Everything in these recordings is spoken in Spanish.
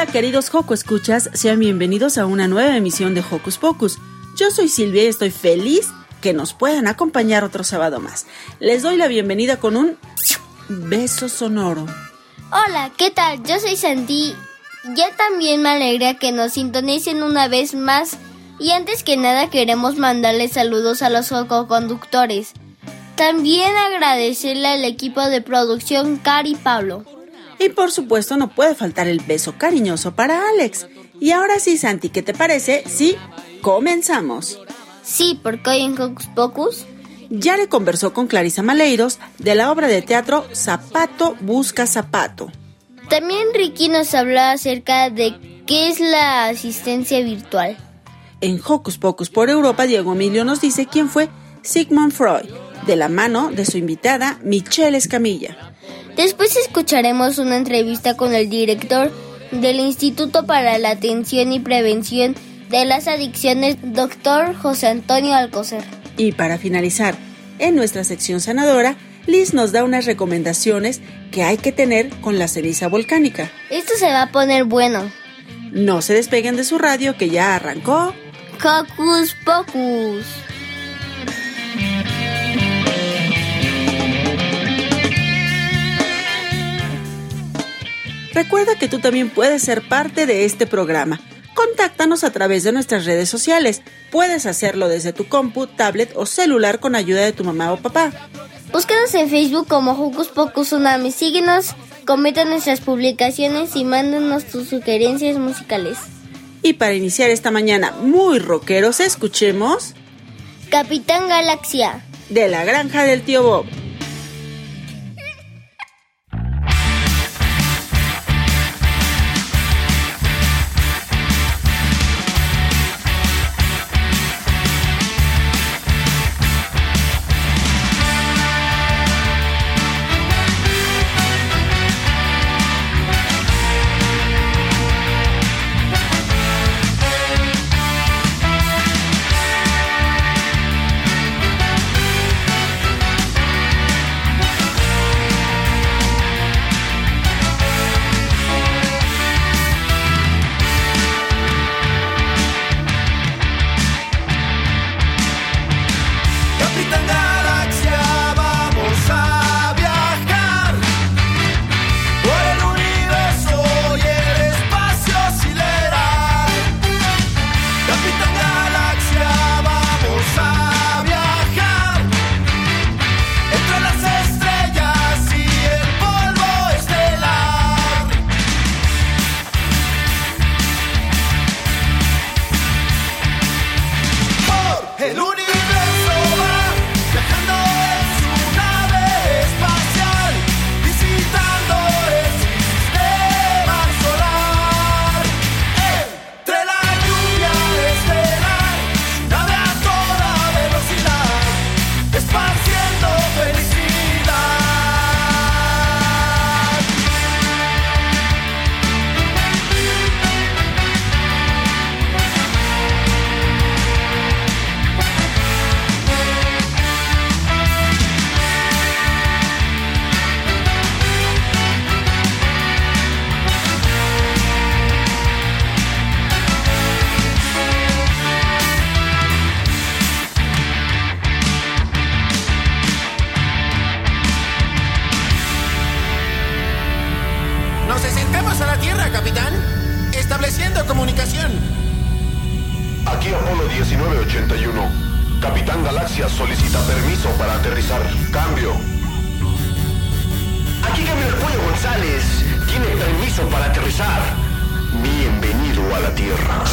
Hola queridos Joco Escuchas, sean bienvenidos a una nueva emisión de Hocus Pocus. Yo soy Silvia y estoy feliz que nos puedan acompañar otro sábado más. Les doy la bienvenida con un beso sonoro. Hola, ¿qué tal? Yo soy Sandy. Yo también me alegra que nos sintonicen una vez más y antes que nada queremos mandarles saludos a los conductores. También agradecerle al equipo de producción Cari Pablo. Y por supuesto no puede faltar el beso cariñoso para Alex. Y ahora sí, Santi, ¿qué te parece? Sí, comenzamos. Sí, porque hoy en Hocus Pocus ya le conversó con Clarisa Maleiros de la obra de teatro Zapato busca zapato. También Ricky nos habló acerca de qué es la asistencia virtual. En Hocus Pocus por Europa, Diego Emilio nos dice quién fue Sigmund Freud, de la mano de su invitada Michelle Escamilla. Después escucharemos una entrevista con el director del Instituto para la Atención y Prevención de las Adicciones, doctor José Antonio Alcocer. Y para finalizar, en nuestra sección sanadora, Liz nos da unas recomendaciones que hay que tener con la ceniza volcánica. Esto se va a poner bueno. No se despeguen de su radio que ya arrancó. Hocus Pocus. Recuerda que tú también puedes ser parte de este programa. Contáctanos a través de nuestras redes sociales. Puedes hacerlo desde tu compu, tablet o celular con ayuda de tu mamá o papá. Búscanos en Facebook como Hocus Pocus Tsunami. Síguenos, comenta nuestras publicaciones y mándanos tus sugerencias musicales. Y para iniciar esta mañana muy rockeros, escuchemos Capitán Galaxia de la granja del tío Bob. Para aterrizar. Bienvenido a la Tierra.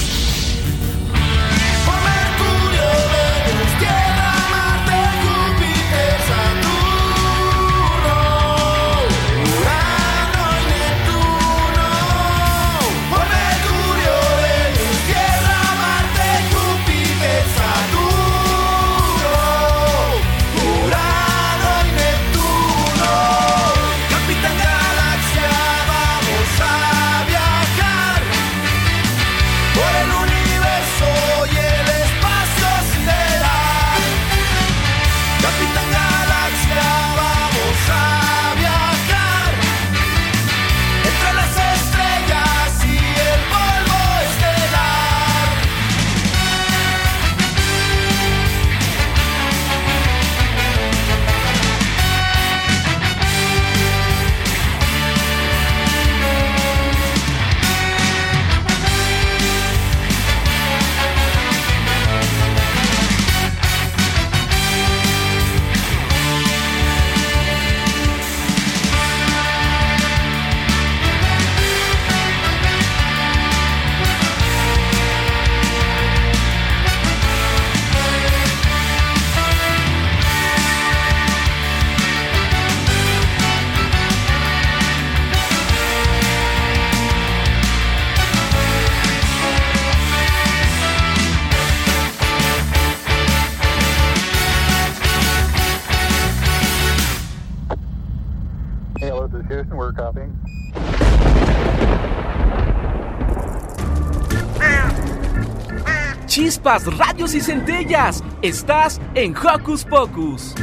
Chispas, radios y centellas. Estás en Hocus Pocus.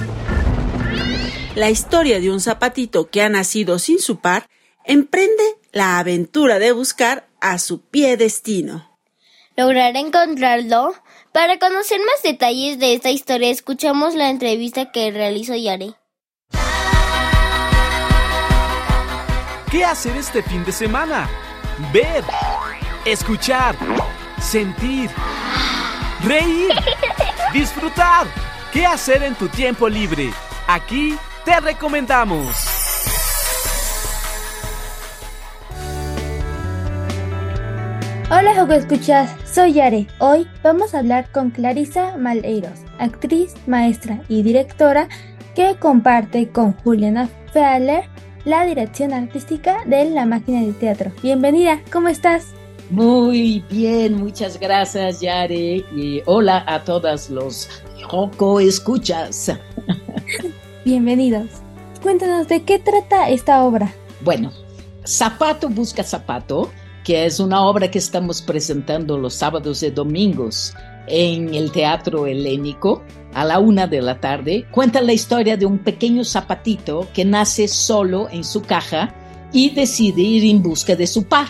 La historia de un zapatito que ha nacido sin su par emprende la aventura de buscar a su pie destino. ¿Logrará encontrarlo? Para conocer más detalles de esta historia, escuchamos la entrevista que realizó Yare. ¿Qué hacer este fin de semana? Ver, escuchar, sentir, reír, disfrutar. ¿Qué hacer en tu tiempo libre? Aquí te recomendamos. Hola Joco Escuchas, soy Yare. Hoy vamos a hablar con Clarisa Maleiros, actriz, maestra y directora que comparte con Juliana Feller la dirección artística de La Máquina de Teatro. Bienvenida, ¿cómo estás? Muy bien, muchas gracias Yare y hola a todos los Joco Escuchas. Bienvenidos. Cuéntanos de qué trata esta obra. Bueno, Zapato busca zapato, que es una obra que estamos presentando los sábados y domingos en el Teatro Helénico a la una de la tarde, cuenta la historia de un pequeño zapatito que nace solo en su caja y decide ir en busca de su par.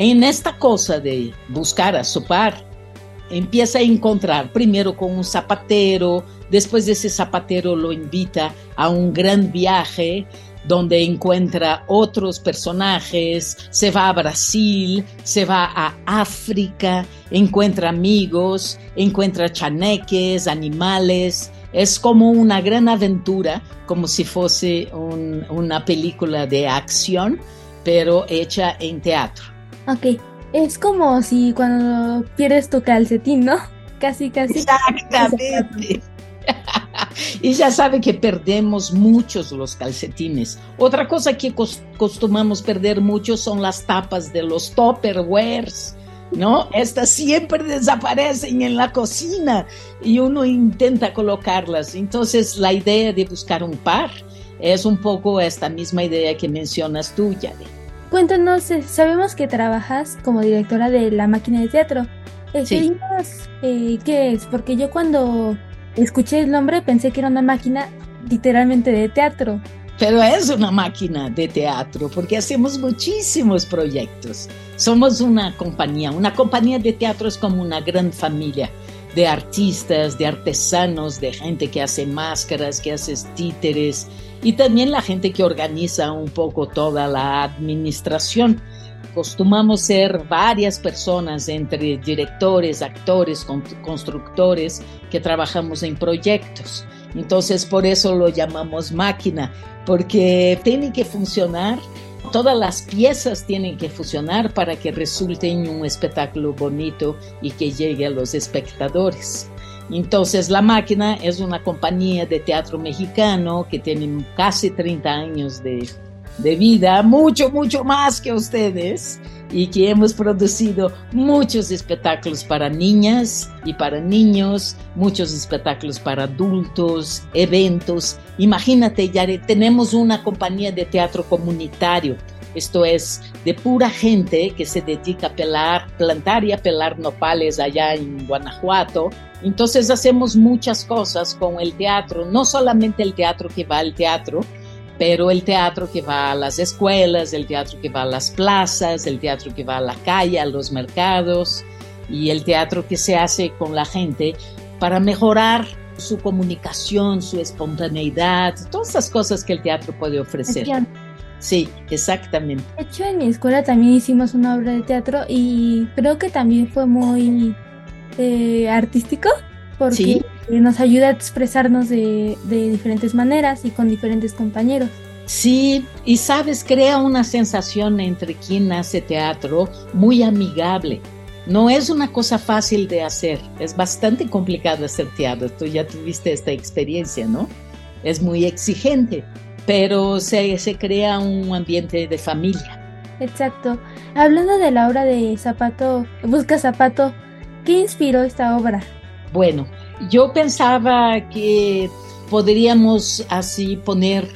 En esta cosa de buscar a su par, empieza a encontrar primero con un zapatero, después de ese zapatero lo invita a un gran viaje donde encuentra otros personajes, se va a Brasil, se va a África, encuentra amigos, encuentra chaneques, animales. Es como una gran aventura, como si fuese una película de acción, pero hecha en teatro. Ok, es como si cuando pierdes tu calcetín, ¿no? Casi, casi. Exactamente. y ya sabe que perdemos muchos los calcetines. Otra cosa que costumamos perder mucho son las tapas de los topperwares. ¿No? Estas siempre desaparecen en la cocina y uno intenta colocarlas. Entonces, la idea de buscar un par es un poco esta misma idea que mencionas tú, Yade. Cuéntanos, eh, sabemos que trabajas como directora de la máquina de teatro. Eh, eh, ¿Qué es? Porque yo cuando escuché el nombre pensé que era una máquina literalmente de teatro. Pero es una máquina de teatro porque hacemos muchísimos proyectos. Somos una compañía. Una compañía de teatro es como una gran familia de artistas, de artesanos, de gente que hace máscaras, que hace títeres y también la gente que organiza un poco toda la administración. Costumamos ser varias personas entre directores, actores, constructores que trabajamos en proyectos. Entonces por eso lo llamamos máquina, porque tiene que funcionar, todas las piezas tienen que funcionar para que resulte en un espectáculo bonito y que llegue a los espectadores. Entonces La Máquina es una compañía de teatro mexicano que tiene casi 30 años de, de vida, mucho, mucho más que ustedes, y que hemos producido muchos espectáculos para niñas y para niños, muchos espectáculos para adultos, eventos. Imagínate, ya tenemos una compañía de teatro comunitario. Esto es de pura gente que se dedica a pelar, plantar y a pelar nopales allá en Guanajuato. Entonces hacemos muchas cosas con el teatro, no solamente el teatro que va al teatro, pero el teatro que va a las escuelas, el teatro que va a las plazas, el teatro que va a la calle, a los mercados y el teatro que se hace con la gente para mejorar su comunicación, su espontaneidad, todas esas cosas que el teatro puede ofrecer. Sí, exactamente. De hecho, en mi escuela también hicimos una obra de teatro y creo que también fue muy eh, artístico porque nos ayuda a expresarnos de, diferentes maneras y con diferentes compañeros. Sí, y sabes, crea una sensación entre quien hace teatro muy amigable. No es una cosa fácil de hacer, es bastante complicado hacer teatro. Tú ya tuviste esta experiencia, ¿no? Es muy exigente, pero se, se crea un ambiente de familia. Exacto. Hablando de la obra de Zapato, Busca Zapato, ¿qué inspiró esta obra? Bueno, yo pensaba que podríamos así poner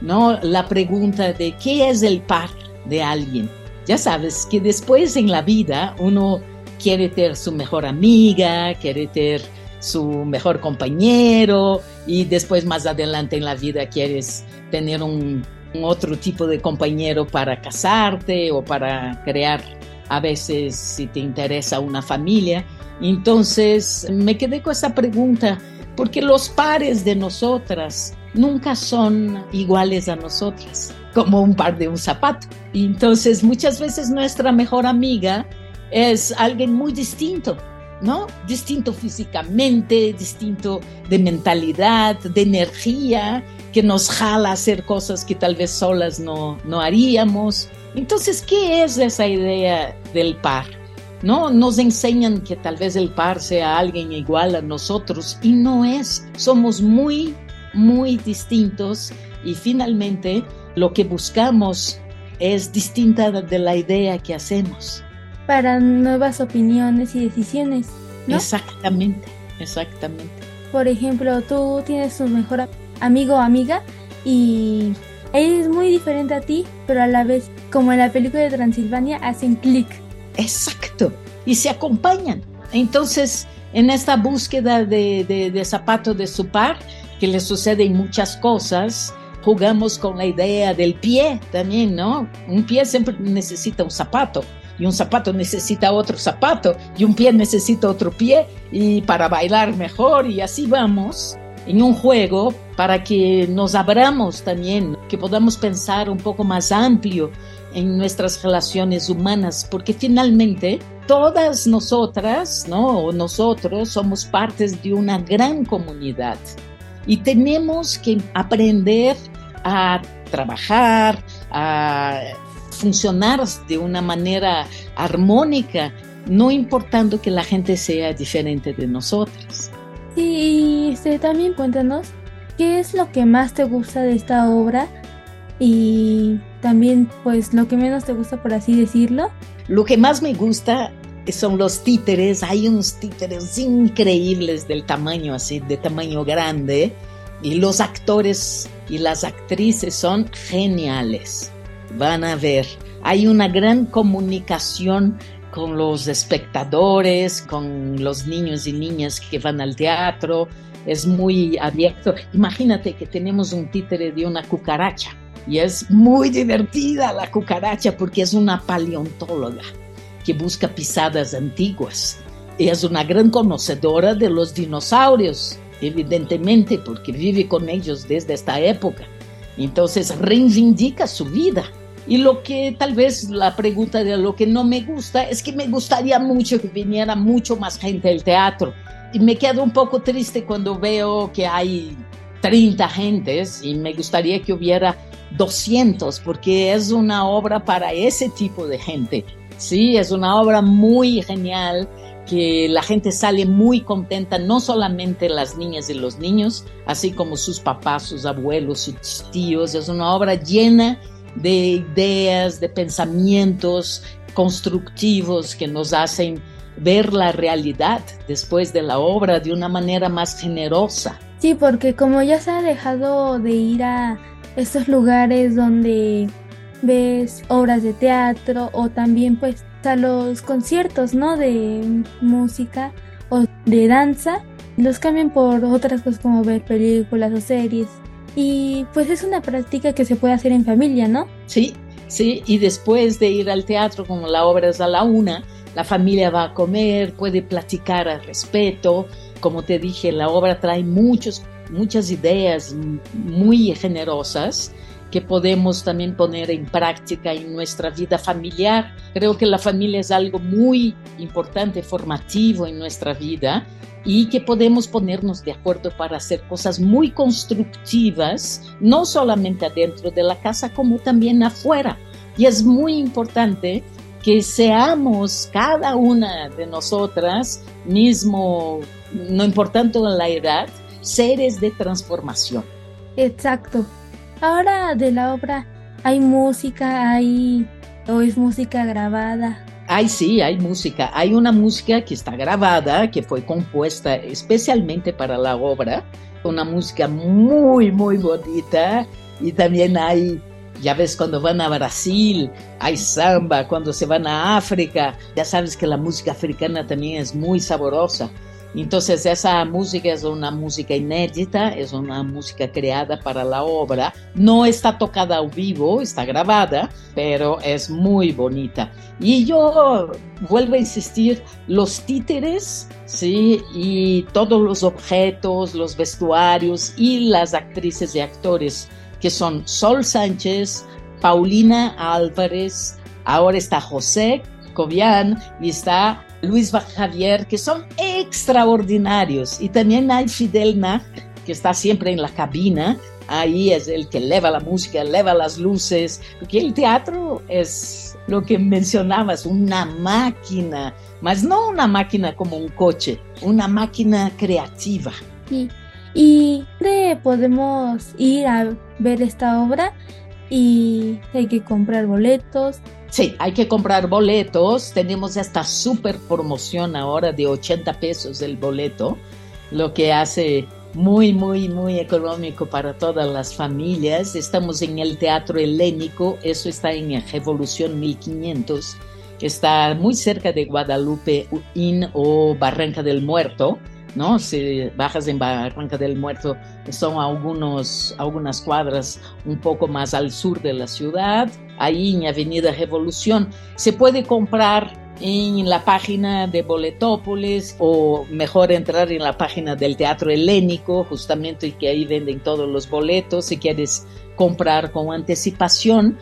¿no? la pregunta de qué es el par de alguien. Ya sabes que después en la vida uno quiere tener su mejor amiga, quiere tener su mejor compañero y después más adelante en la vida quieres tener un, un otro tipo de compañero para casarte o para crear a veces si te interesa una familia. Entonces me quedé con esa pregunta, porque los pares de nosotras nunca son iguales a nosotras, como un par de un zapato. Entonces muchas veces nuestra mejor amiga es alguien muy distinto, ¿no? Distinto físicamente, distinto de mentalidad, de energía, que nos jala a hacer cosas que tal vez solas no, no haríamos. Entonces, ¿qué es esa idea del par? ¿No? Nos enseñan que tal vez el par sea alguien igual a nosotros y no es. Somos muy, muy distintos y finalmente lo que buscamos es distinta de la idea que hacemos. Para nuevas opiniones y decisiones. Exactamente, exactamente. Por ejemplo, tú tienes un mejor amigo o amiga y él es muy diferente a ti, pero a la vez, como en la película de Transilvania, hacen clic. Exacto. Y se acompañan. Entonces, en esta búsqueda de, de, de zapato de su par, que le suceden muchas cosas, jugamos con la idea del pie también, ¿no? Un pie siempre necesita un zapato y un zapato necesita otro zapato y un pie necesita otro pie y para bailar mejor y así vamos en un juego para que nos abramos también, que podamos pensar un poco más amplio en nuestras relaciones humanas, porque finalmente todas nosotras, ¿no? O nosotros somos partes de una gran comunidad y tenemos que aprender a trabajar, a funcionar de una manera armónica, no importando que la gente sea diferente de nosotras. Sí, este, también cuéntanos qué es lo que más te gusta de esta obra y también pues lo que menos te gusta por así decirlo. Lo que más me gusta son los títeres, hay unos títeres increíbles del tamaño así, de tamaño grande y los actores y las actrices son geniales. Van a ver, hay una gran comunicación con los espectadores, con los niños y niñas que van al teatro, es muy abierto. Imagínate que tenemos un títere de una cucaracha y es muy divertida la cucaracha porque es una paleontóloga que busca pisadas antiguas. Es una gran conocedora de los dinosaurios, evidentemente, porque vive con ellos desde esta época. Entonces reivindica su vida Y lo que tal vez la pregunta de lo que no me gusta es que me gustaría mucho que viniera mucho más gente al teatro. Y me quedo un poco triste cuando veo que hay 30 gentes y me gustaría que hubiera 200 porque es una obra para ese tipo de gente. Sí, es una obra muy genial que la gente sale muy contenta, no solamente las niñas y los niños, así como sus papás, sus abuelos, sus tíos. Es una obra llena de ideas, de pensamientos constructivos que nos hacen ver la realidad después de la obra de una manera más generosa. Sí, porque como ya se ha dejado de ir a estos lugares donde ves obras de teatro o también pues a los conciertos, ¿no? De música o de danza, los cambian por otras cosas como ver películas o series. Y pues es una práctica que se puede hacer en familia, ¿no? Sí, sí, y después de ir al teatro, como la obra es a la una, la familia va a comer, puede platicar al respeto. Como te dije, la obra trae muchos, muchas ideas muy generosas que podemos también poner en práctica en nuestra vida familiar. Creo que la familia es algo muy importante, formativo en nuestra vida y que podemos ponernos de acuerdo para hacer cosas muy constructivas, no solamente adentro de la casa, como también afuera. Y es muy importante que seamos cada una de nosotras, mismo, no importando la edad, seres de transformación. Exacto. Ahora de la obra, ¿hay música? ¿Hay o es música grabada? Ay, sí, hay música. Hay una música que está grabada, que fue compuesta especialmente para la obra. Una música muy, muy bonita. Y también hay, ya ves, cuando van a Brasil, hay samba. Cuando se van a África, ya sabes que la música africana también es muy saborosa. Entonces esa música es una música inédita, es una música creada para la obra. No está tocada al vivo, está grabada, pero es muy bonita. Y yo vuelvo a insistir, los títeres, sí, y todos los objetos, los vestuarios y las actrices y actores que son Sol Sánchez, Paulina Álvarez, ahora está José Cobian y está Luis Javier, que son extraordinarios. Y también hay Fidel Nach, que está siempre en la cabina. Ahí es el que eleva la música, eleva las luces, porque el teatro es lo que mencionabas, una máquina, mas no una máquina como un coche, una máquina creativa. Sí. ¿Y dónde podemos ir a ver esta obra? Y hay que comprar boletos. Sí, hay que comprar boletos. Tenemos esta super promoción ahora de 80 pesos el boleto, lo que hace muy, muy, muy económico para todas las familias. Estamos en el Teatro Helénico, eso está en Revolución 1500, está muy cerca de Guadalupe Inn o Barranca del Muerto. ¿No? Si bajas en Barranca del Muerto, son algunos, algunas cuadras un poco más al sur de la ciudad, ahí en Avenida Revolución. Se puede comprar en la página de Boletópolis o mejor entrar en la página del Teatro Helénico, justamente que ahí venden todos los boletos si quieres comprar con anticipación.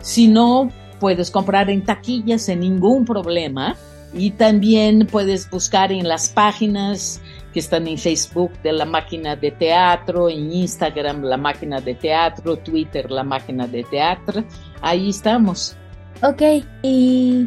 Si no, puedes comprar en taquillas sin ningún problema y también puedes buscar en las páginas que están en Facebook de la máquina de teatro, en Instagram la máquina de teatro, Twitter la máquina de teatro. Ahí estamos. Ok, y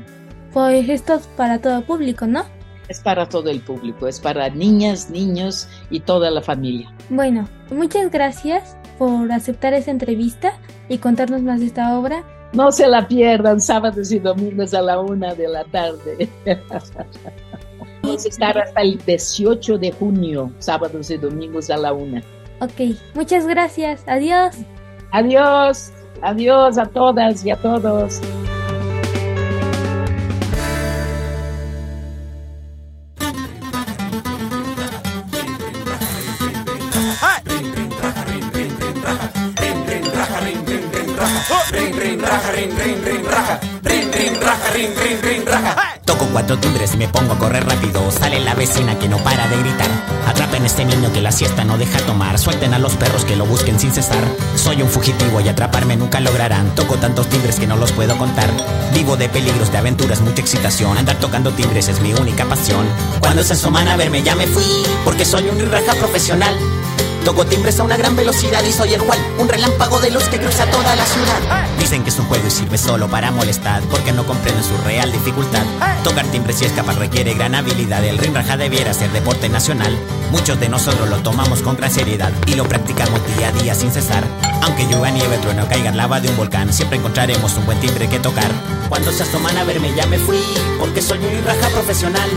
pues esto es para todo el público, ¿no? Es para todo el público, es para niñas, niños y toda la familia. Bueno, muchas gracias por aceptar esa entrevista y contarnos más de esta obra. No se la pierdan sábados y domingos a la una de la tarde. Vamos a estar hasta el 18 de junio, sábados y domingos a la una. Ok, muchas gracias. Adiós. Adiós. Adiós a todas y a todos. Cuatro timbres y me pongo a correr rápido. Sale la vecina que no para de gritar. Atrapen a este niño que la siesta no deja tomar. Suelten a los perros que lo busquen sin cesar. Soy un fugitivo y atraparme nunca lograrán. Toco tantos timbres que no los puedo contar. Vivo de peligros, de aventuras, mucha excitación. Andar tocando timbres es mi única pasión. Cuando se asoman a verme ya me fui, porque soy un raja profesional. Toco timbres a una gran velocidad y soy el cual, un relámpago de luz que cruza toda la ciudad. Dicen que es un juego y sirve solo para molestar, porque no comprenden su real dificultad. Tocar timbres y escapar requiere gran habilidad, el ring debiera ser deporte nacional. Muchos de nosotros lo tomamos con gran seriedad y lo practicamos día a día sin cesar. Aunque llueva nieve, trueno, caiga lava de un volcán, siempre encontraremos un buen timbre que tocar. Cuando se asoman a verme ya me fui, porque soy un raja profesional.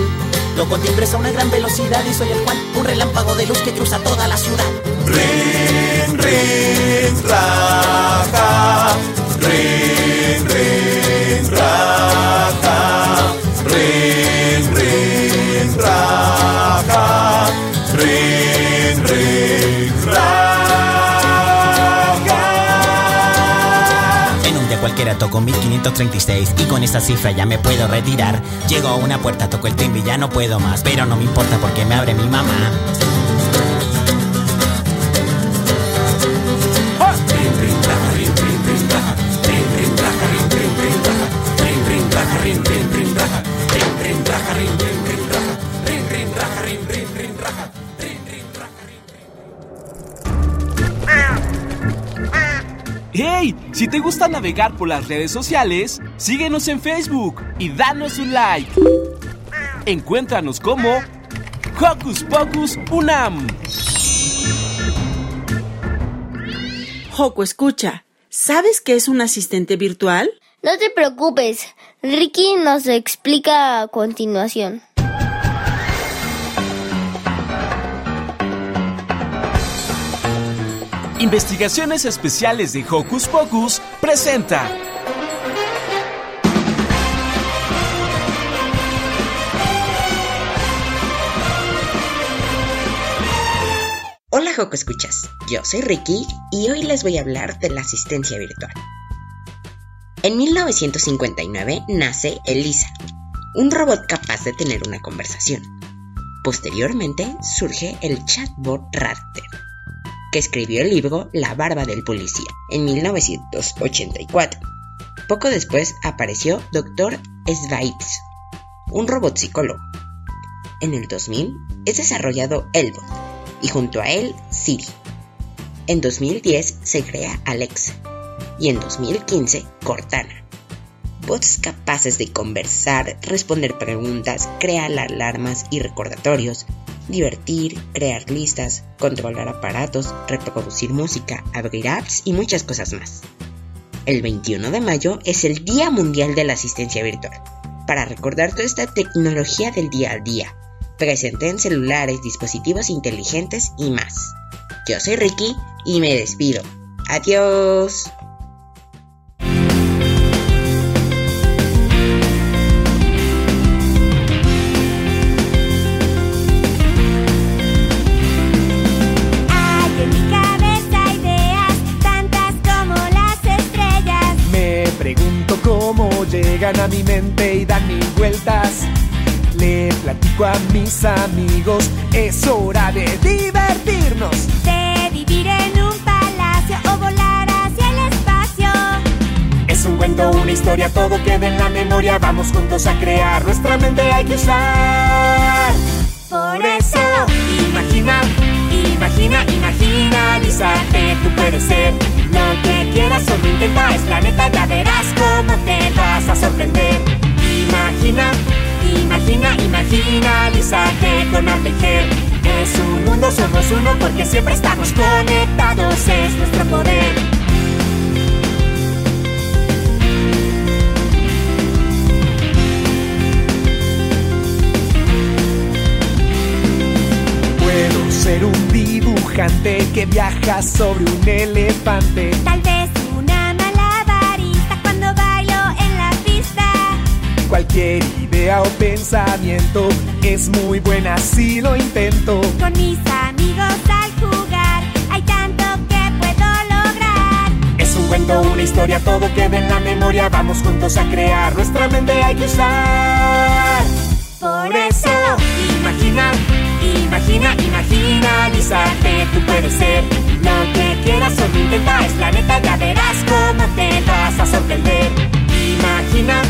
Toco timbres a una gran velocidad y soy el Juan, un relámpago de luz que cruza toda la ciudad. Rin, rin, raja. Rin, rin, raja. Rin, rin, raja. En un día cualquiera toco 1536 y con esa cifra ya me puedo retirar. Llego a una puerta, toco el timbre y ya no puedo más, pero no me importa porque me abre mi mamá. ¡Hey! Si te gusta navegar por las redes sociales, síguenos en Facebook y danos un like. Encuéntranos como Hocus Pocus Unam. Joco, escucha. ¿Sabes qué es un asistente virtual? No te preocupes, Ricky nos explica a continuación. Investigaciones Especiales de Hocus Pocus presenta. Hola Joco Escuchas, yo soy Ricky y hoy les voy a hablar de la asistencia virtual. En 1959 nace Elisa, un robot capaz de tener una conversación. Posteriormente surge el chatbot Raptor, que escribió el libro La barba del policía en 1984. Poco después apareció Dr. Svipes, un robot psicólogo. En el 2000 es desarrollado Elbot y junto a él Siri. En 2010 se crea Alexa y en 2015 Cortana. Bots capaces de conversar, responder preguntas, crear alarmas y recordatorios, divertir, crear listas, controlar aparatos, reproducir música, abrir apps y muchas cosas más. El 21 de mayo es el Día Mundial de la Asistencia Virtual, para recordar toda esta tecnología del día a día, presente en celulares, dispositivos inteligentes y más. Yo soy Ricky y me despido. Adiós. Llegan a mi mente y dan mil vueltas. Le platico a mis amigos, es hora de divertirnos. De vivir en un palacio o volar hacia el espacio. Es un cuento, una historia, todo queda en la memoria. Vamos juntos a crear, nuestra mente hay que usar. Por eso, Imagina, imagina, imagina, Lizarte, tú puedes ser lo que quieras, solo intenta, es la neta, ya verás cómo te vas a sorprender. Imagina, imagina, imagina, Lizarte con Arlejer. Es un mundo, somos uno porque siempre estamos conectados, es nuestro poder. Ser un dibujante que viaja sobre un elefante. tal vez una malabarista cuando bailo en la pista. Cualquier idea o pensamiento es muy buena si lo intento. Con mis amigos al jugar, hay tanto que puedo lograr. Es un cuento, una historia, todo queda en la memoria. Vamos juntos a crear, nuestra mente hay que usar. Por eso, imagina, imagina, imagina, Lizarte, tú puedes ser lo que quieras o intenta. Es la neta, ya verás cómo te vas a sorprender. Imagina,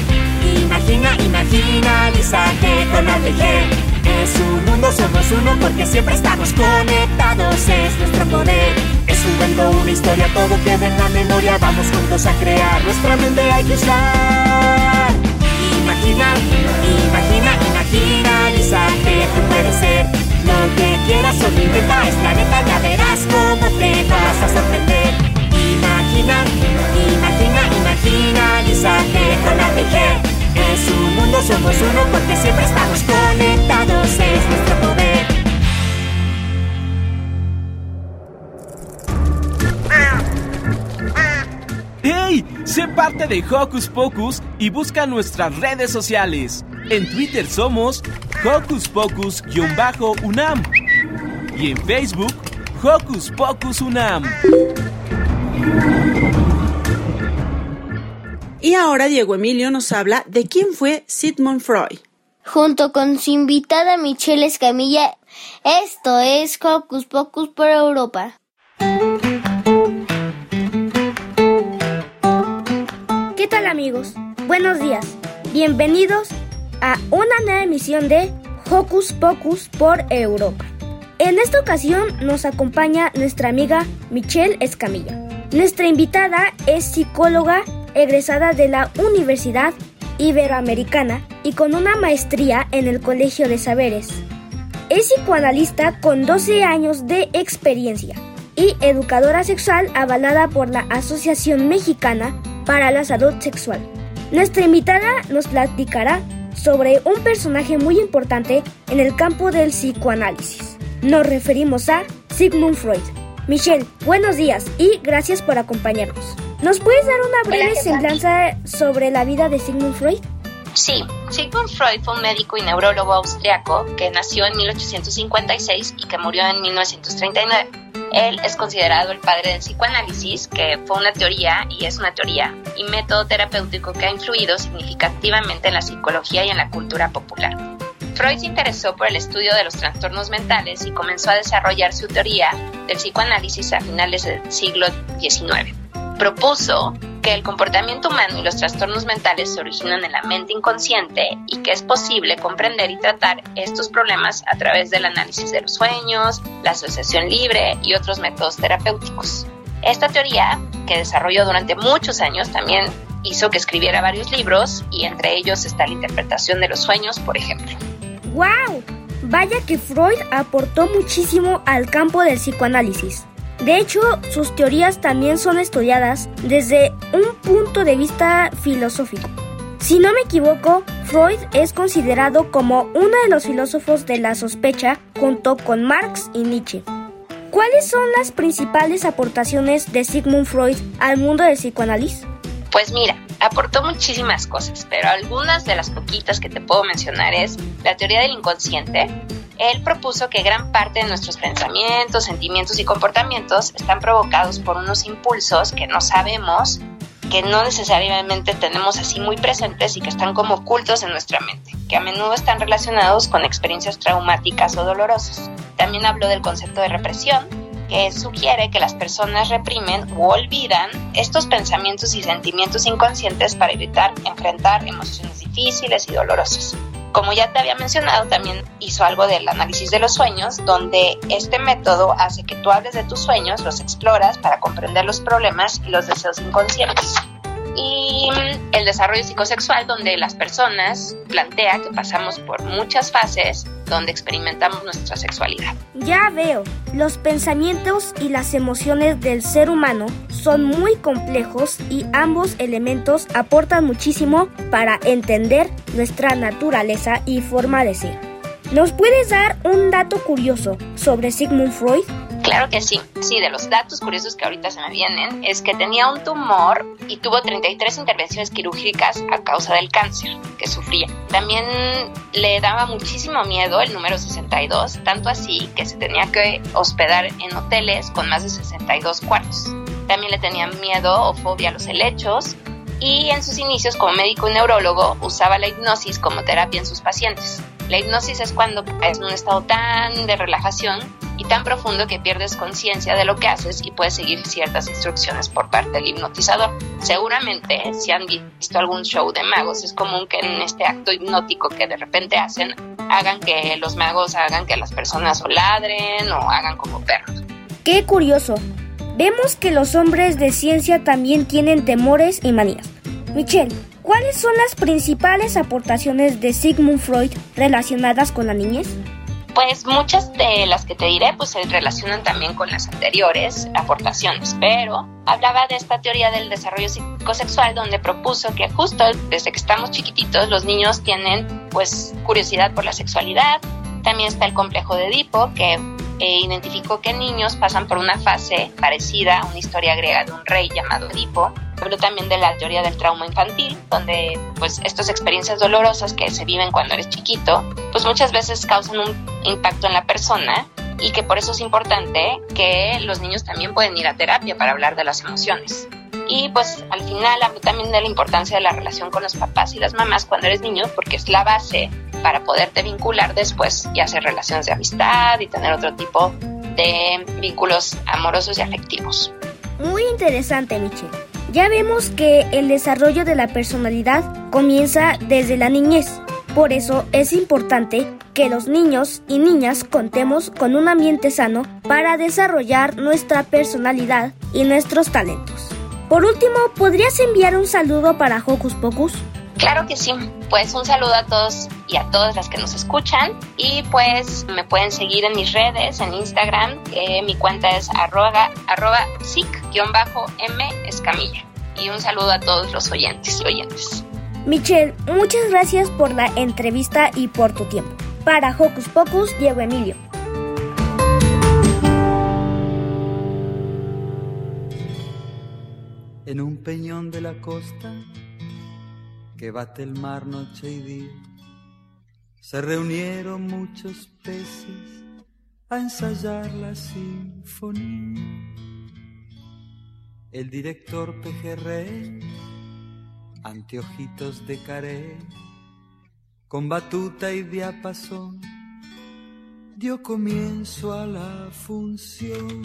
imagina, imagina, Lizarte con la Es un mundo, somos uno porque siempre estamos conectados, es nuestro poder. Es un cuento, una historia, todo queda en la memoria. Vamos juntos a crear, nuestra mente hay que usar. Imagina, imagina, imagina, tú puedes ser que quieras o intenta. Es la neta, ya verás cómo te vas a sorprender. Imagina, imagina, imagina, Lizarte con la Es un mundo, somos uno porque siempre estamos conectados, es nuestro poder. ¡Hey! Sé parte de Hocus Pocus y busca nuestras redes sociales. En Twitter somos Hocus Pocus-UNAM y en Facebook Hocus Pocus UNAM. Y ahora Diego Emilio nos habla de quién fue Sigmund Freud. Junto con su invitada Michelle Escamilla, esto es Hocus Pocus por Europa. ¿Qué tal amigos? Buenos días. Bienvenidos a una nueva emisión de Hocus Pocus por Europa. En esta ocasión nos acompaña nuestra amiga Michelle Escamilla. Nuestra invitada es psicóloga egresada de la Universidad Iberoamericana y con una maestría en el Colegio de Saberes. Es psicoanalista con 12 años de experiencia y educadora sexual avalada por la Asociación Mexicana para la salud sexual. Nuestra invitada nos platicará sobre un personaje muy importante en el campo del psicoanálisis. Nos referimos a Sigmund Freud. Michelle, buenos días y gracias por acompañarnos. ¿Nos puedes dar una breve semblanza sobre la vida de Sigmund Freud? Sí, Sigmund Freud fue un médico y neurólogo austriaco que nació en 1856 y que murió en 1939. Él es considerado el padre del psicoanálisis, que fue una teoría y es una teoría y método terapéutico que ha influido significativamente en la psicología y en la cultura popular. Freud se interesó por el estudio de los trastornos mentales y comenzó a desarrollar su teoría del psicoanálisis a finales del siglo XIX. Propuso que el comportamiento humano y los trastornos mentales se originan en la mente inconsciente y que es posible comprender y tratar estos problemas a través del análisis de los sueños, la asociación libre y otros métodos terapéuticos. Esta teoría, que desarrolló durante muchos años, también hizo que escribiera varios libros y entre ellos está la interpretación de los sueños, por ejemplo. ¡Wow! Vaya que Freud aportó muchísimo al campo del psicoanálisis. De hecho, sus teorías también son estudiadas desde un punto de vista filosófico. Si no me equivoco, Freud es considerado como uno de los filósofos de la sospecha junto con Marx y Nietzsche. ¿Cuáles son las principales aportaciones de Sigmund Freud al mundo del psicoanálisis? Pues mira, aportó muchísimas cosas, pero algunas de las poquitas que te puedo mencionar es la teoría del inconsciente, él propuso que gran parte de nuestros pensamientos, sentimientos y comportamientos están provocados por unos impulsos que no sabemos, que no necesariamente tenemos así muy presentes y que están como ocultos en nuestra mente, que a menudo están relacionados con experiencias traumáticas o dolorosas. También habló del concepto de represión, que sugiere que las personas reprimen o olvidan estos pensamientos y sentimientos inconscientes para evitar enfrentar emociones difíciles y dolorosas. Como ya te había mencionado, también hizo algo del análisis de los sueños, donde este método hace que tú hables de tus sueños, los exploras para comprender los problemas y los deseos inconscientes. Y el desarrollo psicosexual donde las personas plantea que pasamos por muchas fases donde experimentamos nuestra sexualidad. Ya veo, los pensamientos y las emociones del ser humano son muy complejos y ambos elementos aportan muchísimo para entender nuestra naturaleza y forma de ser. ¿Nos puedes dar un dato curioso sobre Sigmund Freud? Claro que sí. Sí, de los datos curiosos que ahorita se me vienen es que tenía un tumor y tuvo 33 intervenciones quirúrgicas a causa del cáncer que sufría. También le daba muchísimo miedo el número 62, tanto así que se tenía que hospedar en hoteles con más de 62 cuartos. también le tenía miedo o fobia los helechos y en sus inicios como médico y neurólogo usaba la hipnosis como terapia en sus pacientes. La hipnosis es cuando es un estado tan de relajación y tan profundo que pierdes conciencia de lo que haces y puedes seguir ciertas instrucciones por parte del hipnotizador. Seguramente, si han visto algún show de magos, es común que en este acto hipnótico que de repente hacen, hagan que los magos hagan que las personas o ladren o hagan como perros. Qué curioso. Vemos que los hombres de ciencia también tienen temores y manías. Michelle, ¿cuáles son las principales aportaciones de Sigmund Freud relacionadas con la niñez? Pues muchas de las que te diré pues se relacionan también con las anteriores aportaciones, pero hablaba de esta teoría del desarrollo psicosexual donde propuso que justo desde que estamos chiquititos los niños tienen pues curiosidad por la sexualidad. También está el complejo de Edipo que e identificó que niños pasan por una fase parecida a una historia griega de un rey llamado Edipo. Habló también de la teoría del trauma infantil, donde pues estas experiencias dolorosas que se viven cuando eres chiquito, pues muchas veces causan un impacto en la persona y que por eso es importante que los niños también pueden ir a terapia para hablar de las emociones. Y pues al final habló también de la importancia de la relación con los papás y las mamás cuando eres niño, porque es la base para poderte vincular después y hacer relaciones de amistad y tener otro tipo de vínculos amorosos y afectivos. Muy interesante, Michelle. Ya vemos que el desarrollo de la personalidad comienza desde la niñez. Por eso es importante que los niños y niñas contemos con un ambiente sano para desarrollar nuestra personalidad y nuestros talentos. Por último, ¿podrías enviar un saludo para Hocus Pocus? Claro que sí. Pues un saludo a todos y a todas las que nos escuchan. Y pues me pueden seguir en mis redes, en Instagram, mi cuenta es arroba, arroba m escamilla. Y un saludo a todos los oyentes y oyentes. Michelle, muchas gracias por la entrevista y por tu tiempo. Para Hocus Pocus, Diego Emilio. En un peñón de la costa que bate el mar noche y día, se reunieron muchos peces a ensayar la sinfonía. El director pejerrey, anteojitos de caré, con batuta y diapasón, dio comienzo a la función.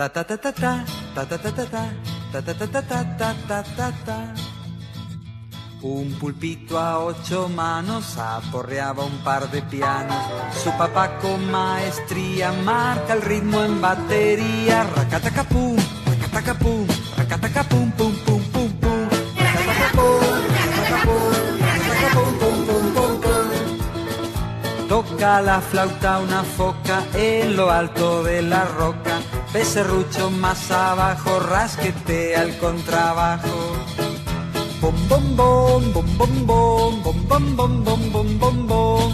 Ta ta ta ta ta ta ta ta ta ta ta ta ta ta ta ta Un pulpito a ocho manos aporreaba un par de pianos. Su papá con maestría marca el ritmo en batería. Racatacapum, racatacapum, racatacapum, pum, pum, pum, pum. Toca la flauta una foca en lo alto de la roca Becerrucho más abajo, rasquete al contrabajo. Bom bom bom bom bom bom bom bom bom bom bom bom bom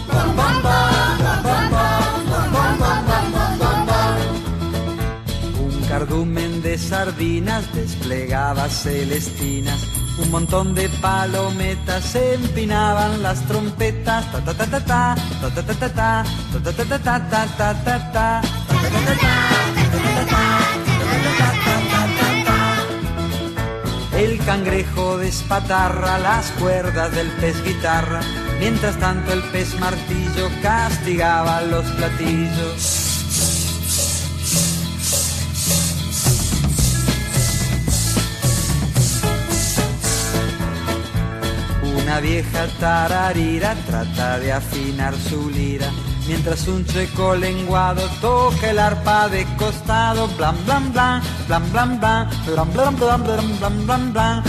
Un cardumen de sardinas desplegaba celestinas. Un montón de palometas empinaban las trompetas. Ta ta ta ta ta ta ta ta ta ta ta ta ta ta ta ta ta el cangrejo despatarra las cuerdas del pez guitarra, mientras tanto el pez martillo castigaba los platillos. Una vieja tararira trata de afinar su lira Mientras un checo lenguado toca el arpa de costado, blam blam blam, blam blam blam, blam blam blam blam blam blam blam,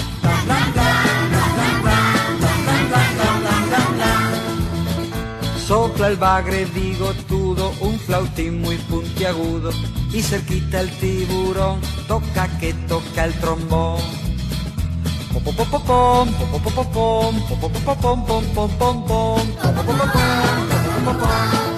blam blam blam, blam blam Sopla el bagre bigotudo, un flautín muy puntiagudo, y cerquita el tiburón, toca que toca el trombón. Pom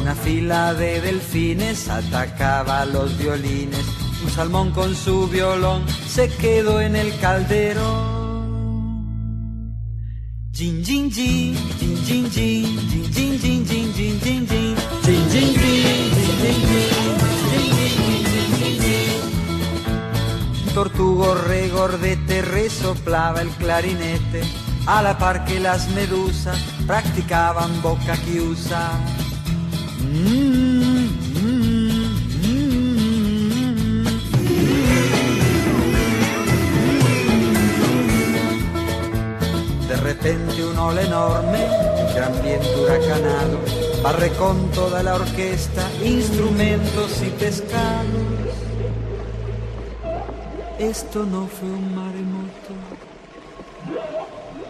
una fila de delfines atacaba los violines. Un salmón con su violón se quedó en el calderón. Jin jin jin, jin jin jin, jin jin jin jin jin jin jin, jin jin jin, Tortugo regordete resoplaba el clarinete a la par que las medusas practicaban boca chiusa. De repente un ola enorme, gran viento huracanado, barre con toda la orquesta, instrumentos y pescados. Esto no fue un maremoto,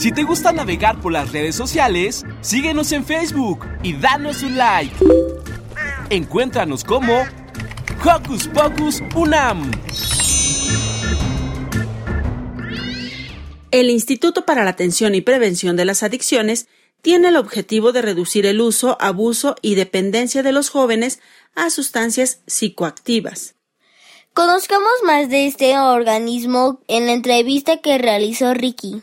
Si te gusta navegar por las redes sociales, síguenos en Facebook y danos un like. Encuéntranos como Hocus Pocus Unam. El Instituto para la Atención y Prevención de las Adicciones tiene el objetivo de reducir el uso, abuso y dependencia de los jóvenes a sustancias psicoactivas. Conozcamos más de este organismo en la entrevista que realizó Ricky.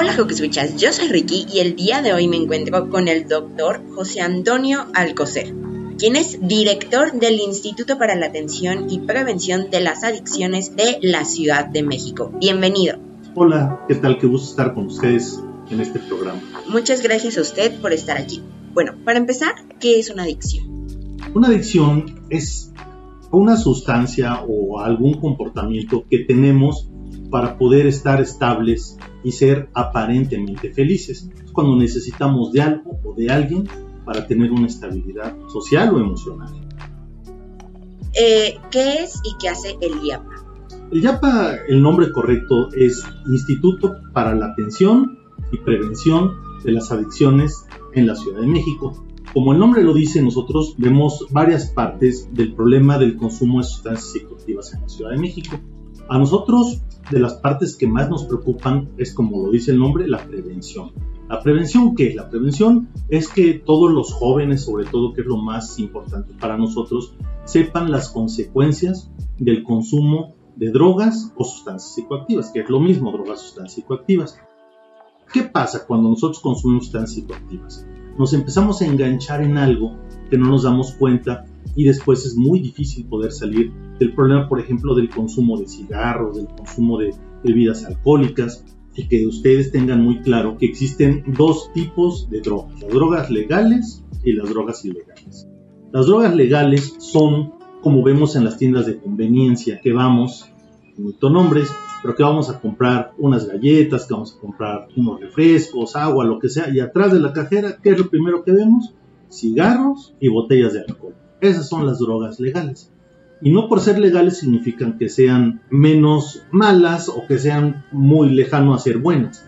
Hola Escuchas, yo soy Ricky y el día de hoy me encuentro con el doctor José Antonio Alcocer, quien es director del Instituto para la Atención y Prevención de las Adicciones de la Ciudad de México. Bienvenido. Hola, ¿qué tal? Qué gusto estar con ustedes en este programa. Muchas gracias a usted por estar aquí. Bueno, para empezar, ¿qué es una adicción? Una adicción es una sustancia o algún comportamiento que tenemos para poder estar estables y ser aparentemente felices. Es cuando necesitamos de algo o de alguien para tener una estabilidad social o emocional. Eh, ¿Qué es y qué hace el IAPA? El IAPA, el nombre correcto es Instituto para la Atención y Prevención de las Adicciones en la Ciudad de México. Como el nombre lo dice, nosotros vemos varias partes del problema del consumo de sustancias psicoactivas en la Ciudad de México. A nosotros, de las partes que más nos preocupan es, como lo dice el nombre, la prevención. ¿La prevención qué? La prevención es que todos los jóvenes, sobre todo, que es lo más importante para nosotros, sepan las consecuencias del consumo de drogas o sustancias psicoactivas, que es lo mismo, drogas sustancias psicoactivas. ¿Qué pasa cuando nosotros consumimos sustancias psicoactivas? Nos empezamos a enganchar en algo que no nos damos cuenta y después es muy difícil poder salir del problema, por ejemplo, del consumo de cigarros, del consumo de bebidas alcohólicas y que ustedes tengan muy claro que existen dos tipos de drogas, las drogas legales y las drogas ilegales. Las drogas legales son, como vemos en las tiendas de conveniencia, que vamos, nombres, pero que vamos a comprar unas galletas, que vamos a comprar unos refrescos, agua, lo que sea, y atrás de la cajera, ¿qué es lo primero que vemos? Cigarros y botellas de alcohol. Esas son las drogas legales. Y no por ser legales significan que sean menos malas o que sean muy lejano a ser buenas.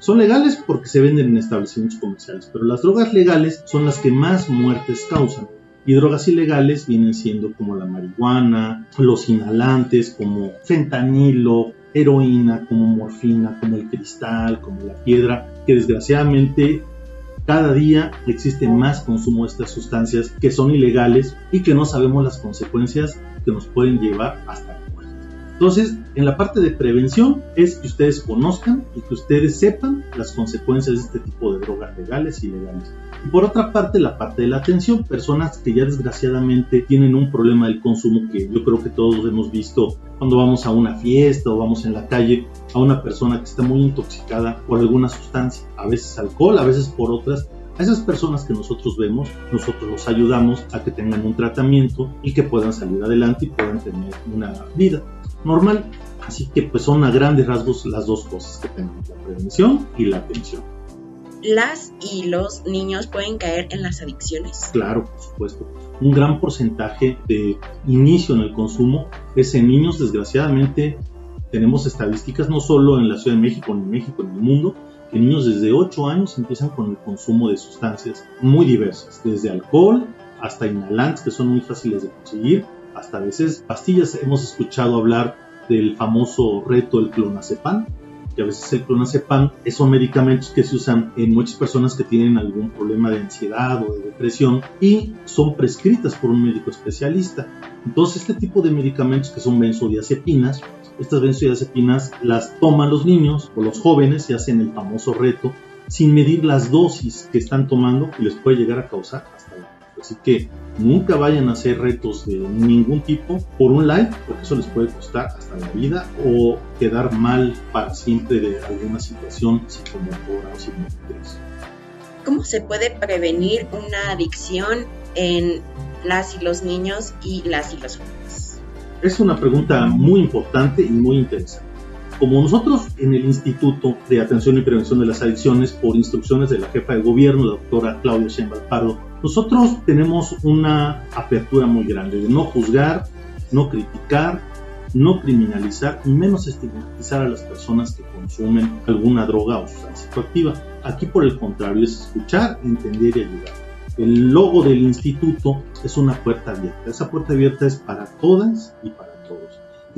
Son legales porque se venden en establecimientos comerciales, pero las drogas legales son las que más muertes causan. Y drogas ilegales vienen siendo como la marihuana, los inhalantes como fentanilo, heroína, como morfina, como el cristal, como la piedra, que desgraciadamente Cada día existe más consumo de estas sustancias que son ilegales y que no sabemos las consecuencias que nos pueden llevar hasta. Entonces, en la parte de prevención es que ustedes conozcan y que ustedes sepan las consecuencias de este tipo de drogas legales y ilegales. Y por otra parte, la parte de la atención, personas que ya desgraciadamente tienen un problema del consumo que yo creo que todos hemos visto cuando vamos a una fiesta o vamos en la calle a una persona que está muy intoxicada por alguna sustancia, a veces alcohol, a veces por otras. A esas personas que nosotros vemos, nosotros los ayudamos a que tengan un tratamiento y que puedan salir adelante y puedan tener una vida normal. Así que pues son a grandes rasgos las dos cosas que tenemos, la prevención y la atención las y los niños pueden caer en las adicciones? Claro, por supuesto. Un gran porcentaje de inicio en el consumo es en niños, desgraciadamente tenemos estadísticas no solo en la Ciudad de México, ni en México, en el mundo, que niños desde 8 años empiezan con el consumo de sustancias muy diversas, desde alcohol hasta inhalantes que son muy fáciles de conseguir, hasta a veces pastillas. Hemos escuchado hablar del famoso reto del clonazepam, que a veces el clonazepam son medicamentos que se usan en muchas personas que tienen algún problema de ansiedad o de depresión y son prescritas por un médico especialista. Entonces este tipo de medicamentos que son benzodiazepinas, estas benzodiazepinas las toman los niños o los jóvenes y hacen el famoso reto sin medir las dosis que están tomando y les puede llegar a causar hasta la Así que nunca vayan a hacer retos de ningún tipo por un like, porque eso les puede costar hasta la vida o quedar mal para siempre de alguna situación psicomotora o psicomotriz. ¿Cómo se puede prevenir una adicción en las y los niños y las y los jóvenes? Es una pregunta muy importante y muy interesante. Como nosotros en el Instituto de Atención y Prevención de las Adicciones, por instrucciones de la jefa de gobierno, la doctora Claudia Sheinbaum Pardo, nosotros tenemos una apertura muy grande de no juzgar, no criticar, no criminalizar y menos estigmatizar a las personas que consumen alguna droga o sustancia psicoactiva. Aquí por el contrario es escuchar, entender y ayudar. El logo del instituto es una puerta abierta. Esa puerta abierta es para todas y para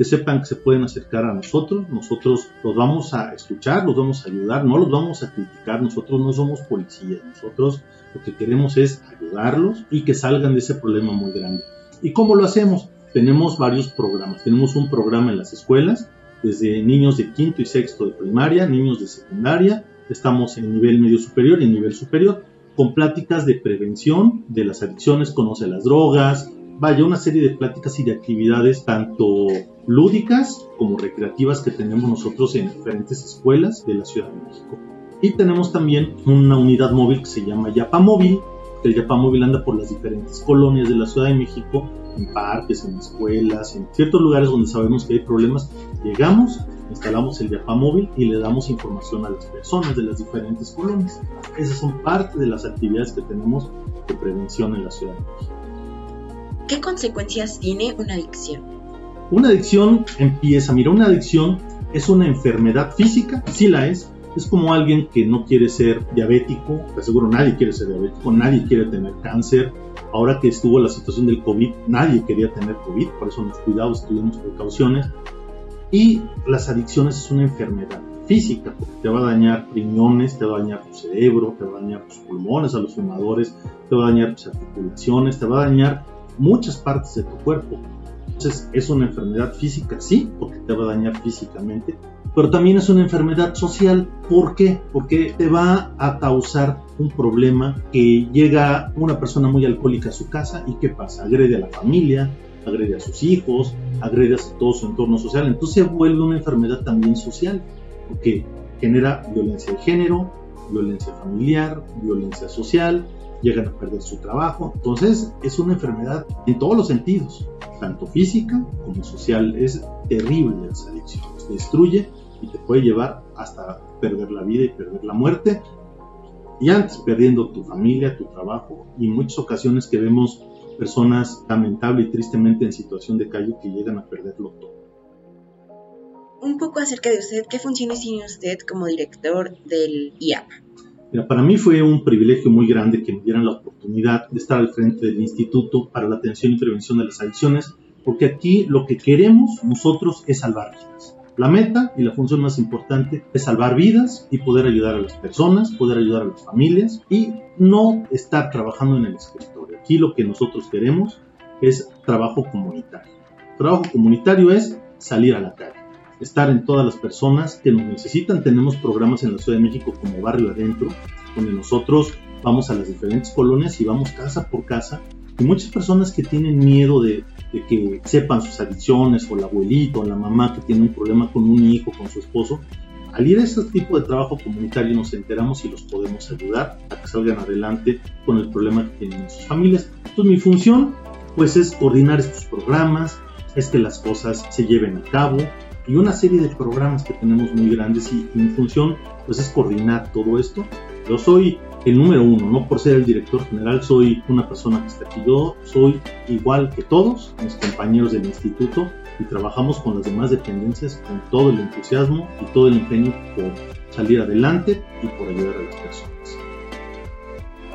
que sepan que se pueden acercar a nosotros, nosotros los vamos a escuchar, los vamos a ayudar, no los vamos a criticar, nosotros no somos policías, nosotros lo que queremos es ayudarlos y que salgan de ese problema muy grande. ¿Y cómo lo hacemos? Tenemos varios programas, tenemos un programa en las escuelas, desde niños de quinto y sexto de primaria, niños de secundaria, estamos en nivel medio superior y en nivel superior, con pláticas de prevención de las adicciones, conoce las drogas, vaya, una serie de pláticas y de actividades tanto lúdicas como recreativas que tenemos nosotros en diferentes escuelas de la Ciudad de México. Y tenemos también una unidad móvil que se llama Yapa Móvil, el Yapa Móvil anda por las diferentes colonias de la Ciudad de México, en parques, en escuelas, en ciertos lugares donde sabemos que hay problemas. Llegamos, instalamos el Yapa Móvil y le damos información a las personas de las diferentes colonias. Esas son parte de las actividades que tenemos de prevención en la Ciudad de México. ¿Qué consecuencias tiene una adicción? Una adicción empieza, mira, una adicción es una enfermedad física, sí la es, es como alguien que no quiere ser diabético, te aseguro nadie quiere ser diabético, nadie quiere tener cáncer. Ahora que estuvo la situación del COVID, nadie quería tener COVID, por eso nos cuidamos, tuvimos precauciones. Y las adicciones es una enfermedad física, porque te va a dañar riñones, te va a dañar tu cerebro, te va a dañar tus pulmones a los fumadores, te va a dañar tus articulaciones, te va a dañar muchas partes de tu cuerpo. Entonces es una enfermedad física, sí, porque te va a dañar físicamente, pero también es una enfermedad social. ¿Por qué? Porque te va a causar un problema que llega una persona muy alcohólica a su casa y ¿qué pasa? Agrede a la familia, agrede a sus hijos, agrede a todo su entorno social. Entonces se vuelve una enfermedad también social, porque genera violencia de género, violencia familiar, violencia social, llegan a perder su trabajo. Entonces es una enfermedad en todos los sentidos, tanto física como social. Es terrible esa adicción, destruye y te puede llevar hasta perder la vida y perder la muerte. Y antes perdiendo tu familia, tu trabajo y muchas ocasiones que vemos personas lamentable y tristemente en situación de calle que llegan a perderlo todo. Un poco acerca de usted, ¿qué funciones tiene usted como director del IAPA? Para mí fue un privilegio muy grande que me dieran la oportunidad de estar al frente del Instituto para la Atención y Prevención de las Adicciones, porque aquí lo que queremos nosotros es salvar vidas. La meta y la función más importante es salvar vidas y poder ayudar a las personas, poder ayudar a las familias y no estar trabajando en el escritorio. Aquí lo que nosotros queremos es trabajo comunitario. Trabajo comunitario es salir a la calle, estar en todas las personas que nos necesitan. Tenemos programas en la Ciudad de México como Barrio Adentro, donde nosotros vamos a las diferentes colonias y vamos casa por casa. Y muchas personas que tienen miedo de, que sepan sus adicciones, o el abuelito, o la mamá que tiene un problema con un hijo, con su esposo, al ir a este tipo de trabajo comunitario nos enteramos y los podemos ayudar a que salgan adelante con el problema que tienen en sus familias. Entonces mi función pues es coordinar estos programas, es que las cosas se lleven a cabo y una serie de programas que tenemos muy grandes y, mi función pues es coordinar todo esto. Yo soy el número uno, no por ser el director general, soy una persona que está aquí. Yo soy igual que todos mis compañeros del instituto y trabajamos con las demás dependencias con todo el entusiasmo y todo el empeño por salir adelante y por ayudar a las personas.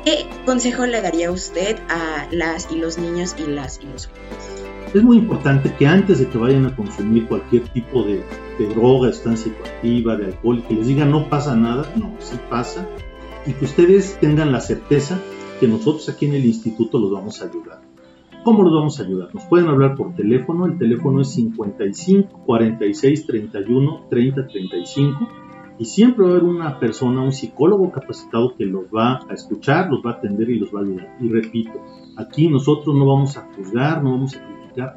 ¿Qué consejo le daría usted a las y los niños y las y los jóvenes? Es muy importante que antes de que vayan a consumir cualquier tipo de, de droga, sustancia psicoactiva, de alcohol, que les diga no pasa nada, no, sí pasa, y que ustedes tengan la certeza que nosotros aquí en el instituto los vamos a ayudar. ¿Cómo los vamos a ayudar? Nos pueden hablar por teléfono, el teléfono es 55 46 31 30 35 y siempre va a haber una persona, un psicólogo capacitado que los va a escuchar, los va a atender y los va a ayudar. Y repito, aquí nosotros no vamos a juzgar, no vamos a criticar, al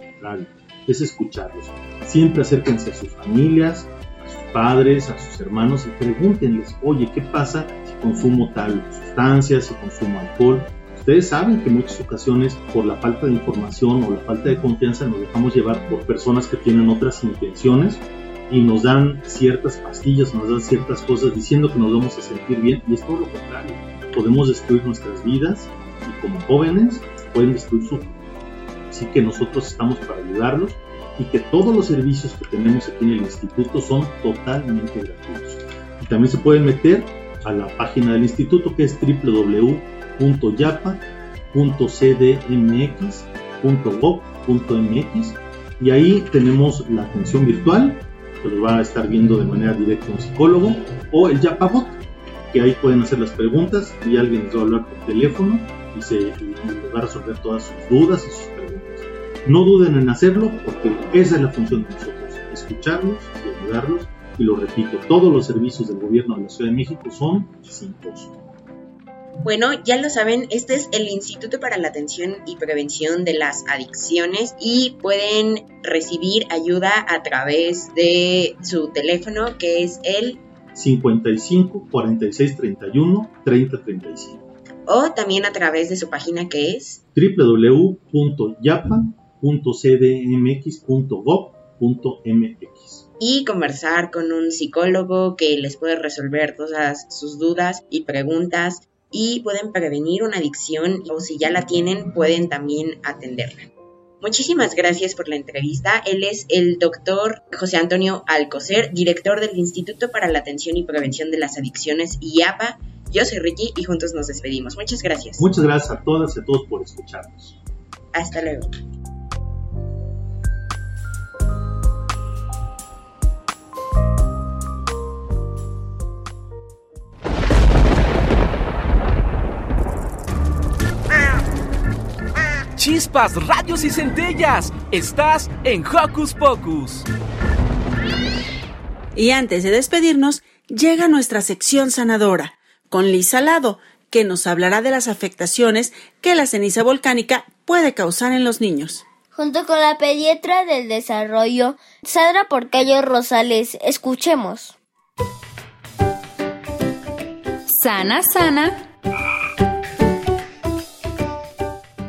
contrario, es escucharlos. Siempre acérquense a sus familias, a sus padres, a sus hermanos y pregúntenles, oye, ¿qué pasa si consumo tal sustancia, si consumo alcohol? Ustedes saben que en muchas ocasiones por la falta de información o la falta de confianza nos dejamos llevar por personas que tienen otras intenciones y nos dan ciertas pastillas, nos dan ciertas cosas diciendo que nos vamos a sentir bien y es todo lo contrario. Podemos destruir nuestras vidas y como jóvenes pueden destruir su Así que nosotros estamos para ayudarlos y que todos los servicios que tenemos aquí en el instituto son totalmente gratuitos. Y también se pueden meter a la página del instituto que es www.yapa.cdmx.gov.mx y ahí tenemos la atención virtual que lo va a estar viendo de manera directa un psicólogo, o el Yapabot, que ahí pueden hacer las preguntas y alguien les va a hablar por teléfono y, se, va a resolver todas sus dudas y sus. No duden en hacerlo porque esa es la función de nosotros, escucharlos y ayudarlos. Y lo repito, todos los servicios del gobierno de la Ciudad de México son sin costo. Bueno, ya lo saben, este es el Instituto para la Atención y Prevención de las Adicciones y pueden recibir ayuda a través de su teléfono que es el 55 46 31 30 35 o también a través de su página que es www.yapa.cdmx.gov.mx y conversar con un psicólogo que les puede resolver todas sus dudas y preguntas y pueden prevenir una adicción o si ya la tienen pueden también atenderla. Muchísimas gracias por la entrevista. Él es el doctor José Antonio Alcocer, director del Instituto para la Atención y Prevención de las Adicciones IAPA. Yo soy Ricky y juntos nos despedimos. Muchas gracias. Muchas gracias a todas y a todos por escucharnos. Hasta luego. Chispas, radios y centellas. Estás en Hocus Pocus. Y antes de despedirnos, llega nuestra sección sanadora con Lisa Lado, que nos hablará de las afectaciones que la ceniza volcánica puede causar en los niños. Junto con la pediatra del desarrollo, Sandra Porcayo Rosales, escuchemos. Sana, sana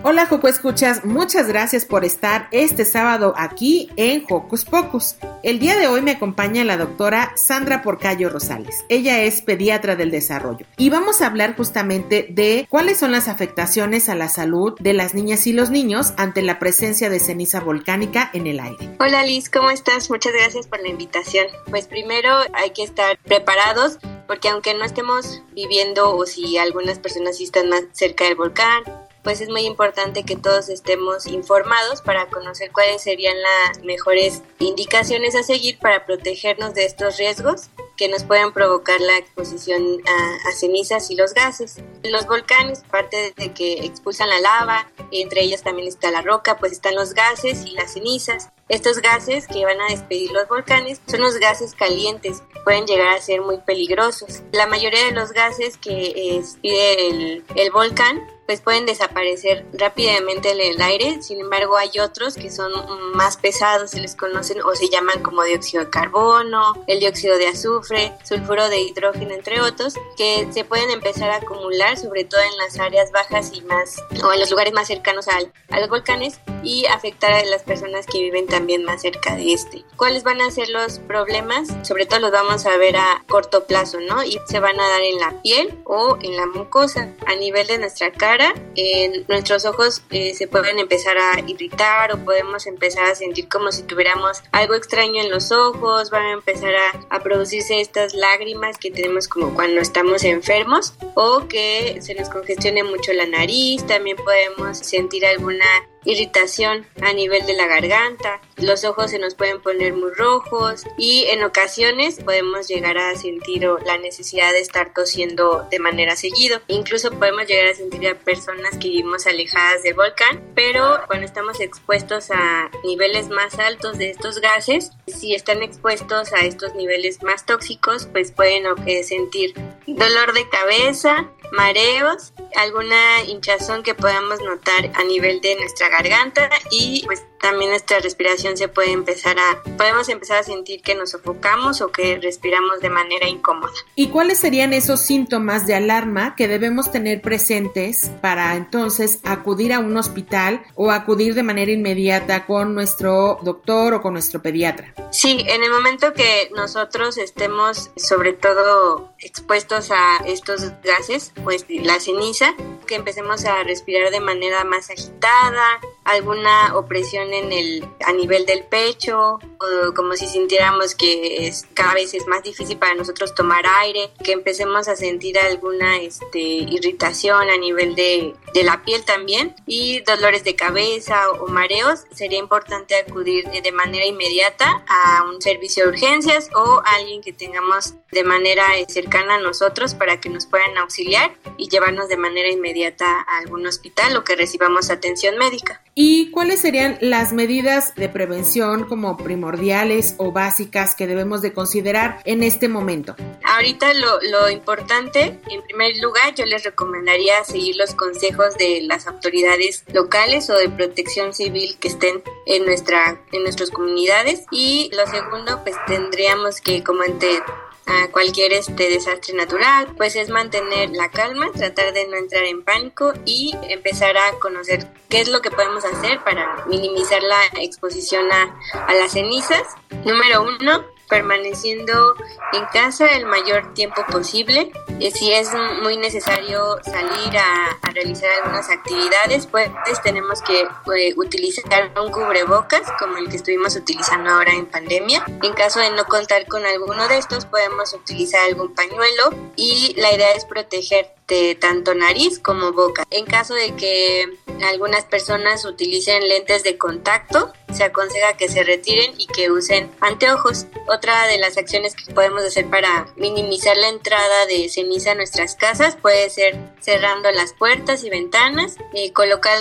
Hola Joco Escuchas, muchas gracias por estar este sábado aquí en Hocus Pocus. El día de hoy me acompaña la doctora Sandra Porcayo Rosales. Ella es pediatra del desarrollo y vamos a hablar justamente de cuáles son las afectaciones a la salud de las niñas y los niños ante la presencia de ceniza volcánica en el aire. Hola Liz, ¿cómo estás? Muchas gracias por la invitación. Pues primero hay que estar preparados porque aunque no estemos viviendo o si algunas personas sí están más cerca del volcán pues es muy importante que todos estemos informados para conocer cuáles serían las mejores indicaciones a seguir para protegernos de estos riesgos que nos pueden provocar la exposición a, cenizas y los gases. Los volcanes, aparte de que expulsan la lava, entre ellas también está la roca, pues están los gases y las cenizas. Estos gases que van a despedir los volcanes son los gases calientes, pueden llegar a ser muy peligrosos. La mayoría de los gases que despide el, el volcán pues pueden desaparecer rápidamente en el aire, sin embargo hay otros que son más pesados, se les conocen o se llaman como dióxido de carbono, el dióxido de azufre, sulfuro de hidrógeno, entre otros, que se pueden empezar a acumular sobre todo en las áreas bajas y más, o en los lugares más cercanos al, a los volcanes y afectar a las personas que viven también más cerca de este. ¿Cuáles van a ser los problemas? Sobre todo los vamos a ver a corto plazo, ¿no? Y se van a dar en la piel o en la mucosa, a nivel de nuestra cara en nuestros ojos eh, se pueden empezar a irritar o podemos empezar a sentir como si tuviéramos algo extraño en los ojos, van a empezar a, a producirse estas lágrimas que tenemos como cuando estamos enfermos o que se nos congestione mucho la nariz, también podemos sentir alguna irritación a nivel de la garganta, los ojos se nos pueden poner muy rojos y en ocasiones podemos llegar a sentir la necesidad de estar tosiendo de manera seguido. Incluso podemos llegar a sentir a personas que vivimos alejadas del volcán, pero cuando estamos expuestos a niveles más altos de estos gases, si están expuestos a estos niveles más tóxicos, pues pueden sentir dolor de cabeza, mareos, alguna hinchazón que podamos notar a nivel de nuestra garganta y pues también nuestra respiración se puede empezar a, podemos empezar a sentir que nos sofocamos o que respiramos de manera incómoda. ¿Y cuáles serían esos síntomas de alarma que debemos tener presentes para entonces acudir a un hospital o acudir de manera inmediata con nuestro doctor o con nuestro pediatra? Sí, en el momento que nosotros estemos sobre todo expuestos a estos gases, pues la ceniza, que empecemos a respirar de manera más agitada, alguna opresión en el, a nivel del pecho, o como si sintiéramos que es, cada vez es más difícil para nosotros tomar aire, que empecemos a sentir alguna este, irritación a nivel de, de la piel también, y dolores de cabeza o, mareos, sería importante acudir de manera inmediata a un servicio de urgencias o a alguien que tengamos de manera cercana a nosotros para que nos puedan auxiliar y llevarnos de manera inmediata a algún hospital o que recibamos atención médica. ¿Y cuáles serían las medidas de prevención como primordiales o básicas que debemos de considerar en este momento? Ahorita lo, lo importante, en primer lugar, yo les recomendaría seguir los consejos de las autoridades locales o de protección civil que estén en, nuestra, en nuestras comunidades. Y lo segundo, pues tendríamos que, como ante a cualquier este desastre natural, pues es mantener la calma, tratar de no entrar en pánico y empezar a conocer qué es lo que podemos hacer para minimizar la exposición a, a las cenizas. Número uno, permaneciendo en casa el mayor tiempo posible. Eh, si es muy necesario salir a, realizar algunas actividades, pues tenemos que eh, utilizar un cubrebocas como el que estuvimos utilizando ahora en pandemia. En caso de no contar con alguno de estos, podemos utilizar algún pañuelo y la idea es proteger de tanto nariz como boca. En caso de que algunas personas utilicen lentes de contacto, se aconseja que se retiren y que usen anteojos. Otra de las acciones que podemos hacer para minimizar la entrada de ceniza a nuestras casas puede ser cerrando las puertas y ventanas, eh, colocar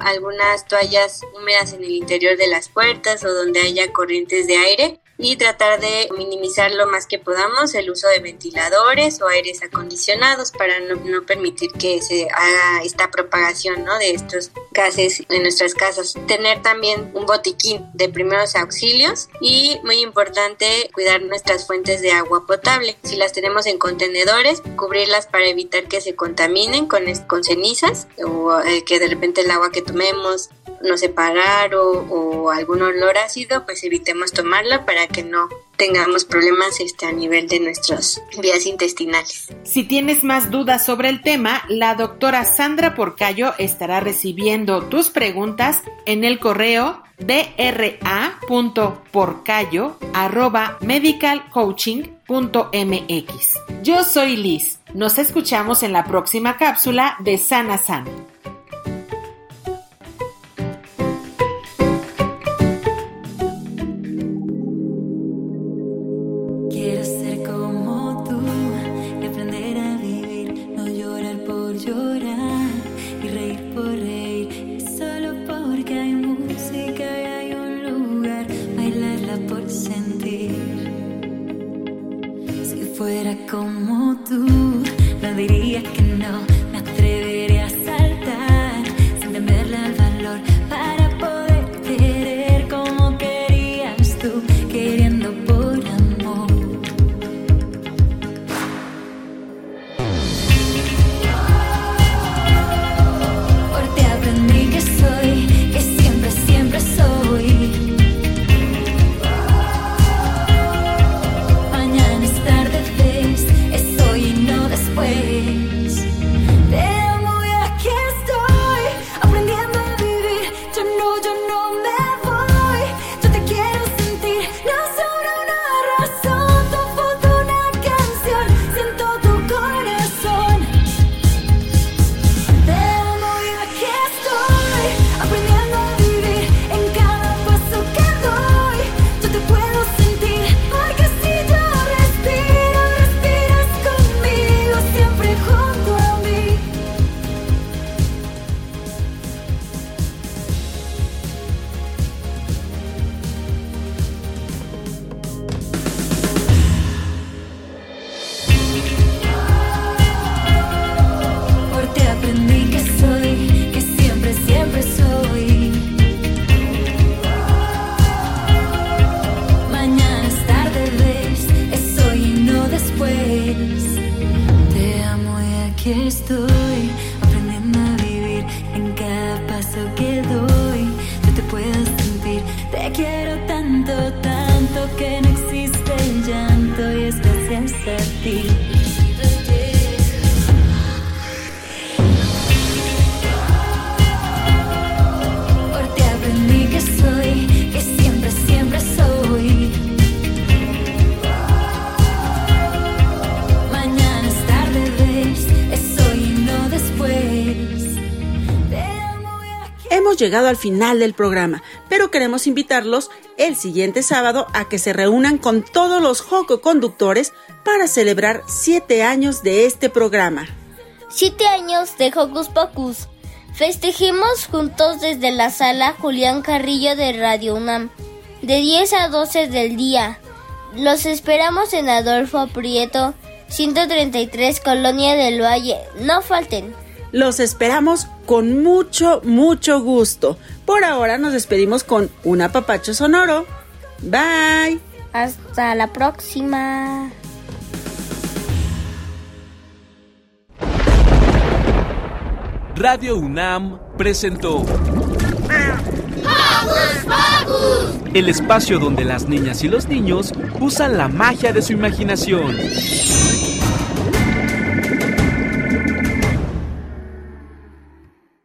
algunas toallas húmedas en el interior de las puertas o donde haya corrientes de aire y tratar de minimizar lo más que podamos el uso de ventiladores o aires acondicionados para no, permitir que se haga esta propagación ¿no? de estos gases en nuestras casas. Tener también un botiquín de primeros auxilios y muy importante cuidar nuestras fuentes de agua potable. Si las tenemos en contenedores, cubrirlas para evitar que se contaminen con, con cenizas o eh, que de repente el agua que tomemos no separar o, o algún olor ácido, pues evitemos tomarla para que no tengamos problemas este, a nivel de nuestras vías intestinales. Si tienes más dudas sobre el tema, la doctora Sandra Porcayo estará recibiendo tus preguntas en el correo dra.porcayo.medicalcoaching.mx. Yo soy Liz. Nos escuchamos en la próxima cápsula de Sana Sana. Llegado al final del programa, pero queremos invitarlos el siguiente sábado a que se reúnan con todos los Joco conductores para celebrar siete años de este programa. Siete años de Hocus Pocus. Festejemos juntos desde la sala Julián Carrillo de Radio UNAM, de 10 a 12 del día. Los esperamos en Adolfo Prieto, 133 Colonia del Valle. No falten. Los esperamos con mucho, mucho gusto. Por ahora nos despedimos con un apapacho sonoro. Bye. Hasta la próxima. Radio UNAM presentó el espacio donde las niñas y los niños usan la magia de su imaginación.